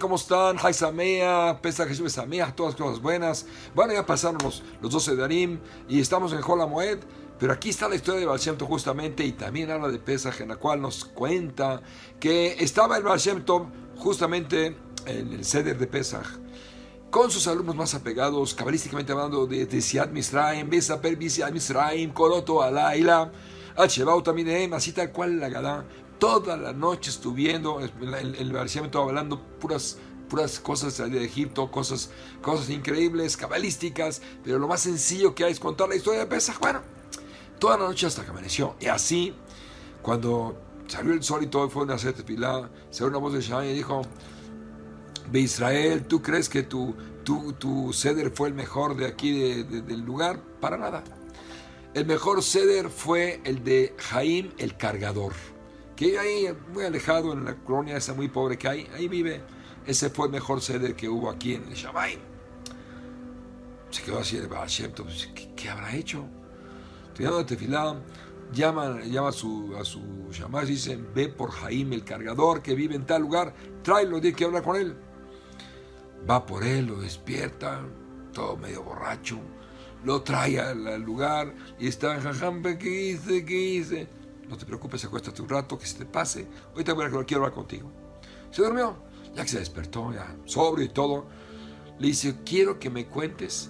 ¿Cómo están? Samea, Pesach Samea, todas cosas buenas. Bueno, ya pasaron los, los 12 de Arim y estamos en Hola Moed, pero aquí está la historia de Baal justamente y también habla de Pesach, en la cual nos cuenta que estaba el Baal justamente en el Seder de Pesach con sus alumnos más apegados, cabalísticamente hablando de, Siad Misraim, Besaper Siad Misraim, Koroto Alaila, así tal cual la Gadá, toda la noche estuviendo, el, el, hablando puras puras cosas de Egipto, cosas, cosas increíbles, cabalísticas, pero lo más sencillo que hay es contar la historia de Pesach. Bueno, toda la noche hasta que amaneció. Y así, cuando salió el sol y todo fue una hacer tefilá, se una voz de Shai y dijo, de Israel, ¿tú crees que tu, tu, tu ceder fue el mejor de aquí del lugar? Para nada. El mejor ceder fue el de Jaim el Cargador que ahí muy alejado en la colonia esa muy pobre que hay, ahí vive. Ese fue el mejor sede que hubo aquí en el Shamay. Se quedó así de pues, ¿qué, ¿qué, habrá hecho? Estudiando de tefilá, llama, llama a su, a su y dicen, ve por Jaime el cargador que vive en tal lugar, tráelo, di que hablar con él. Va por él, lo despierta, todo medio borracho, lo trae al, lugar y está en Jajambe, ¿qué hice? ¿Qué hice? No te preocupes, acuéstate un rato, que se te pase. Ahorita voy a, quiero hablar contigo. Se durmió. Ya que se despertó, ya sobrio y todo, le dice, quiero que me cuentes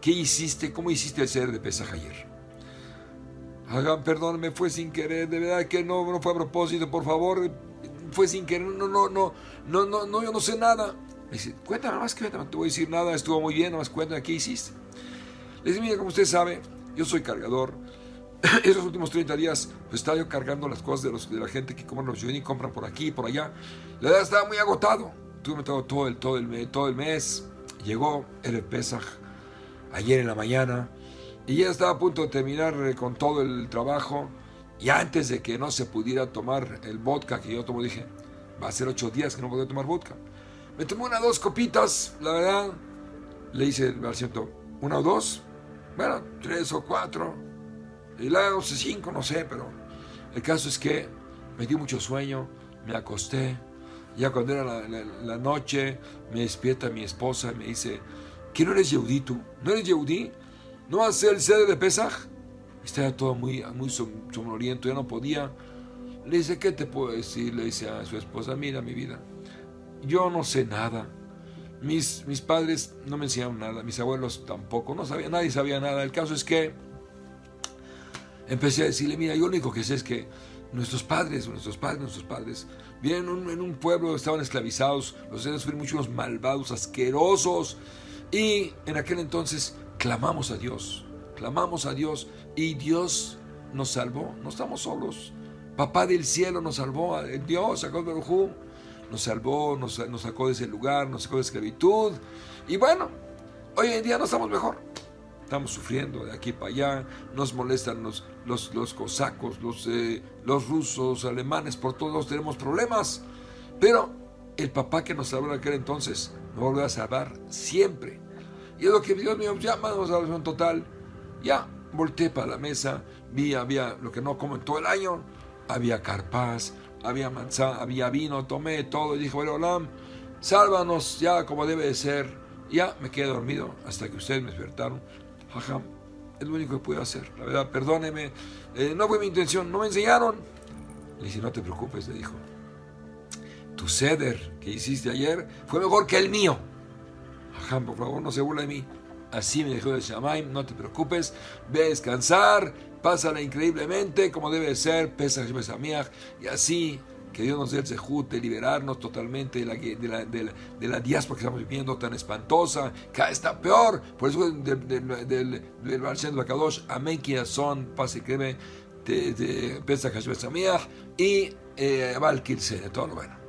qué hiciste, cómo hiciste el ser de Pesaj ayer. Hagan, perdóname, fue sin querer, de verdad que no, no fue a propósito, por favor, fue sin querer, no, no, no, no, no, no, yo no sé nada. Le dice, cuéntame más, cuéntame, no te voy a decir nada, estuvo muy bien, más cuéntame qué hiciste. Le dice, mira, como usted sabe, yo soy cargador, esos últimos 30 días pues, estaba yo cargando las cosas de, los, de la gente que compran los y compran por aquí por allá. La verdad estaba muy agotado. Tuve todo, todo, el, todo, el, todo el mes. Llegó el Pesaj ayer en la mañana y ya estaba a punto de terminar eh, con todo el trabajo. Y antes de que no se pudiera tomar el vodka que yo tomo, dije, va a ser ocho días que no podía tomar vodka. Me tomé una dos copitas, la verdad. Le hice al ciento, una o dos, bueno, tres o cuatro y la 12, 5, no sé, pero el caso es que me dio mucho sueño, me acosté. Ya cuando era la, noche, me despierta mi esposa y me dice, ¿que no eres Yehudí tú? ¿No eres Yehudí? ¿No vas a el sede de Pesaj? Estaba todo muy, muy somnoliento, ya no podía. Le dice, ¿qué te puedo decir? Le dice a su esposa, mira mi vida, yo no sé nada. Mis, mis padres no me enseñaron nada, mis abuelos tampoco, no sabía, nadie sabía nada. El caso es que empecé a decirle, mira, yo lo único que sé es que nuestros padres, nuestros padres, nuestros padres, vienen en un, pueblo, estaban esclavizados, los seres fueron muchos malvados, asquerosos, y en aquel entonces clamamos a Dios, clamamos a Dios, y Dios nos salvó, no estamos solos. Papá del cielo nos salvó, Dios sacó el nos salvó, nos, sacó de ese lugar, nos sacó de esclavitud, y bueno, hoy en día no estamos mejor estamos sufriendo de aquí para allá, nos molestan los, los, los cosacos, los, eh, los rusos, alemanes, por todos tenemos problemas. Pero el papá que nos salvó en aquel entonces nos volvió a salvar siempre. Y es lo que Dios mío, ya a salvación total. Ya volteé para la mesa, vi, había lo que no como en todo el año, había carpaz, había manzana, había vino, tomé todo y dije, Olam, sálvanos ya como debe de ser. Ya me quedé dormido hasta que ustedes me despertaron Jajam, es lo único que puedo hacer. La verdad, perdóneme, eh, no fue mi intención, no me enseñaron. Le dice, no te preocupes, le dijo. Tu ceder que hiciste ayer fue mejor que el mío. Jajam, por favor, no se burla de mí. Así me dijo el Shamaim, no te preocupes, ve a descansar, pásala increíblemente como debe ser, pesa y así que Dios nos dé el sejut de liberarnos totalmente de la, de, la, de, la, de diáspora que estamos viviendo tan espantosa, cada está peor. Por eso del, del, del Bakadosh, amén, son, pase, créeme, de, de Pesach y eh, Val todo lo bueno.